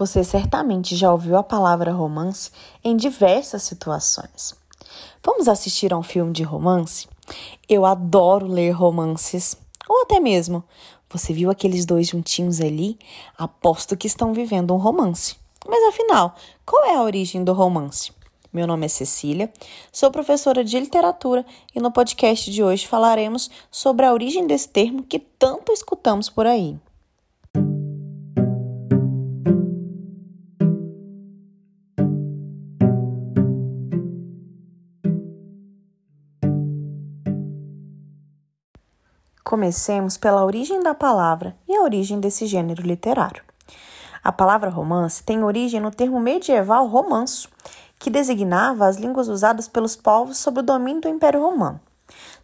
Você certamente já ouviu a palavra romance em diversas situações. Vamos assistir a um filme de romance? Eu adoro ler romances. Ou até mesmo, você viu aqueles dois juntinhos ali? Aposto que estão vivendo um romance. Mas afinal, qual é a origem do romance? Meu nome é Cecília, sou professora de literatura e no podcast de hoje falaremos sobre a origem desse termo que tanto escutamos por aí. Comecemos pela origem da palavra e a origem desse gênero literário. A palavra romance tem origem no termo medieval romanço, que designava as línguas usadas pelos povos sob o domínio do Império Romano.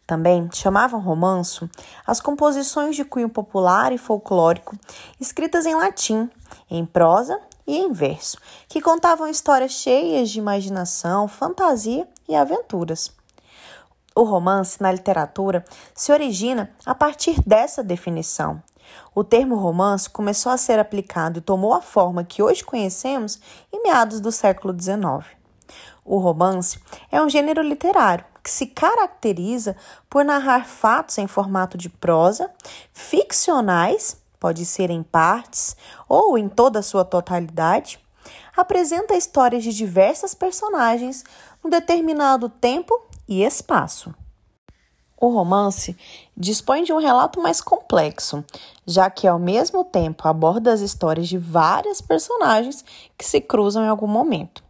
Também chamavam romanço as composições de cunho popular e folclórico escritas em latim, em prosa e em verso, que contavam histórias cheias de imaginação, fantasia e aventuras. O romance na literatura se origina a partir dessa definição. O termo romance começou a ser aplicado e tomou a forma que hoje conhecemos em meados do século XIX. O romance é um gênero literário que se caracteriza por narrar fatos em formato de prosa, ficcionais, pode ser em partes ou em toda a sua totalidade, apresenta histórias de diversas personagens num determinado tempo e espaço. O romance dispõe de um relato mais complexo, já que ao mesmo tempo aborda as histórias de várias personagens que se cruzam em algum momento.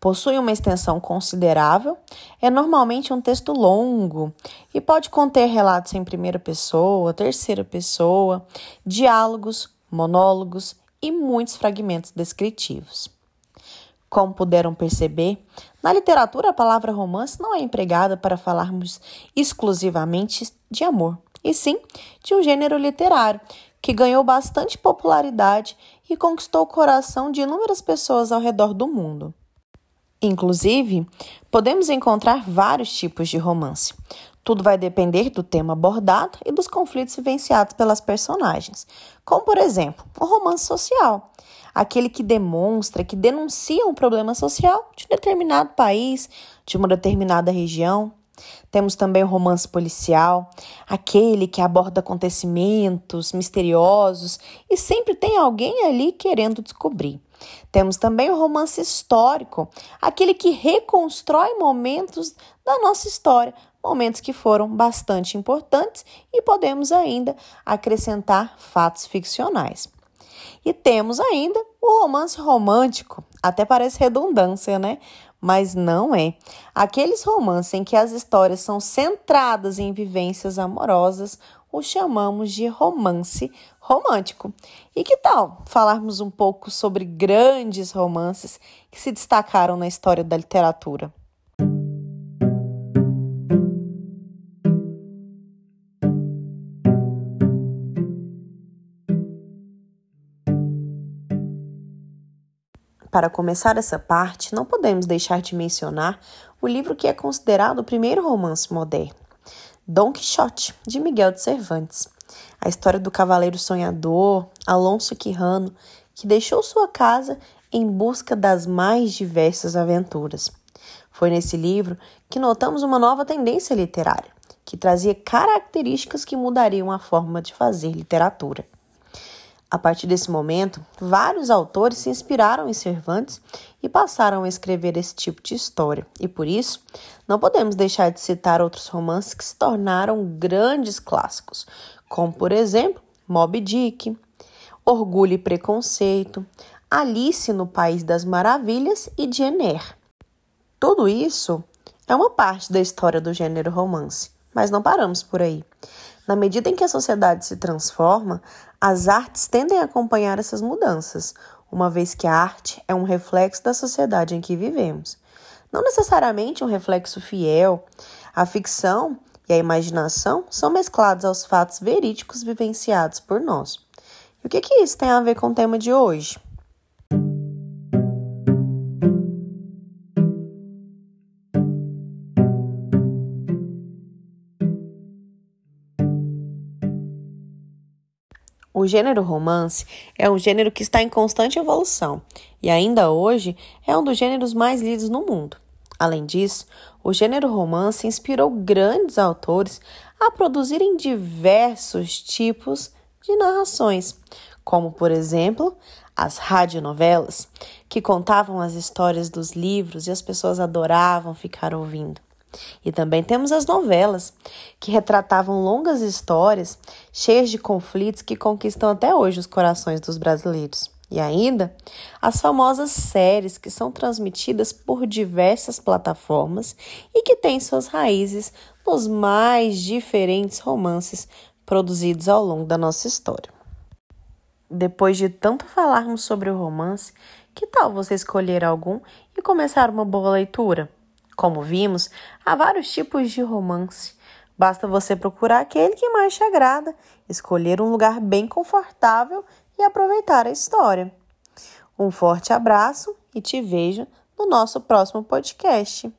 Possui uma extensão considerável, é normalmente um texto longo e pode conter relatos em primeira pessoa, terceira pessoa, diálogos, monólogos e muitos fragmentos descritivos. Como puderam perceber, na literatura a palavra romance não é empregada para falarmos exclusivamente de amor, e sim de um gênero literário que ganhou bastante popularidade e conquistou o coração de inúmeras pessoas ao redor do mundo. Inclusive, podemos encontrar vários tipos de romance. Tudo vai depender do tema abordado e dos conflitos vivenciados pelas personagens, como por exemplo, o romance social, aquele que demonstra, que denuncia um problema social de um determinado país, de uma determinada região. Temos também o romance policial, aquele que aborda acontecimentos misteriosos e sempre tem alguém ali querendo descobrir. Temos também o romance histórico, aquele que reconstrói momentos da nossa história, momentos que foram bastante importantes e podemos ainda acrescentar fatos ficcionais. E temos ainda o romance romântico. Até parece redundância, né? Mas não é. Aqueles romances em que as histórias são centradas em vivências amorosas, o chamamos de romance romântico. E que tal falarmos um pouco sobre grandes romances que se destacaram na história da literatura? Para começar essa parte, não podemos deixar de mencionar o livro que é considerado o primeiro romance moderno, Dom Quixote, de Miguel de Cervantes. A história do cavaleiro sonhador, Alonso Quirrano, que deixou sua casa em busca das mais diversas aventuras. Foi nesse livro que notamos uma nova tendência literária, que trazia características que mudariam a forma de fazer literatura. A partir desse momento, vários autores se inspiraram em Cervantes e passaram a escrever esse tipo de história, e por isso não podemos deixar de citar outros romances que se tornaram grandes clássicos, como por exemplo Moby Dick, Orgulho e Preconceito, Alice no País das Maravilhas e Jenner. Tudo isso é uma parte da história do gênero romance, mas não paramos por aí. Na medida em que a sociedade se transforma, as artes tendem a acompanhar essas mudanças, uma vez que a arte é um reflexo da sociedade em que vivemos. Não necessariamente um reflexo fiel. A ficção e a imaginação são mesclados aos fatos verídicos vivenciados por nós. E o que, que isso tem a ver com o tema de hoje? O gênero romance é um gênero que está em constante evolução e ainda hoje é um dos gêneros mais lidos no mundo. Além disso, o gênero romance inspirou grandes autores a produzirem diversos tipos de narrações, como, por exemplo, as radionovelas, que contavam as histórias dos livros e as pessoas adoravam ficar ouvindo. E também temos as novelas, que retratavam longas histórias cheias de conflitos que conquistam até hoje os corações dos brasileiros. E ainda as famosas séries que são transmitidas por diversas plataformas e que têm suas raízes nos mais diferentes romances produzidos ao longo da nossa história. Depois de tanto falarmos sobre o romance, que tal você escolher algum e começar uma boa leitura? Como vimos, há vários tipos de romance. Basta você procurar aquele que mais te agrada, escolher um lugar bem confortável e aproveitar a história. Um forte abraço e te vejo no nosso próximo podcast.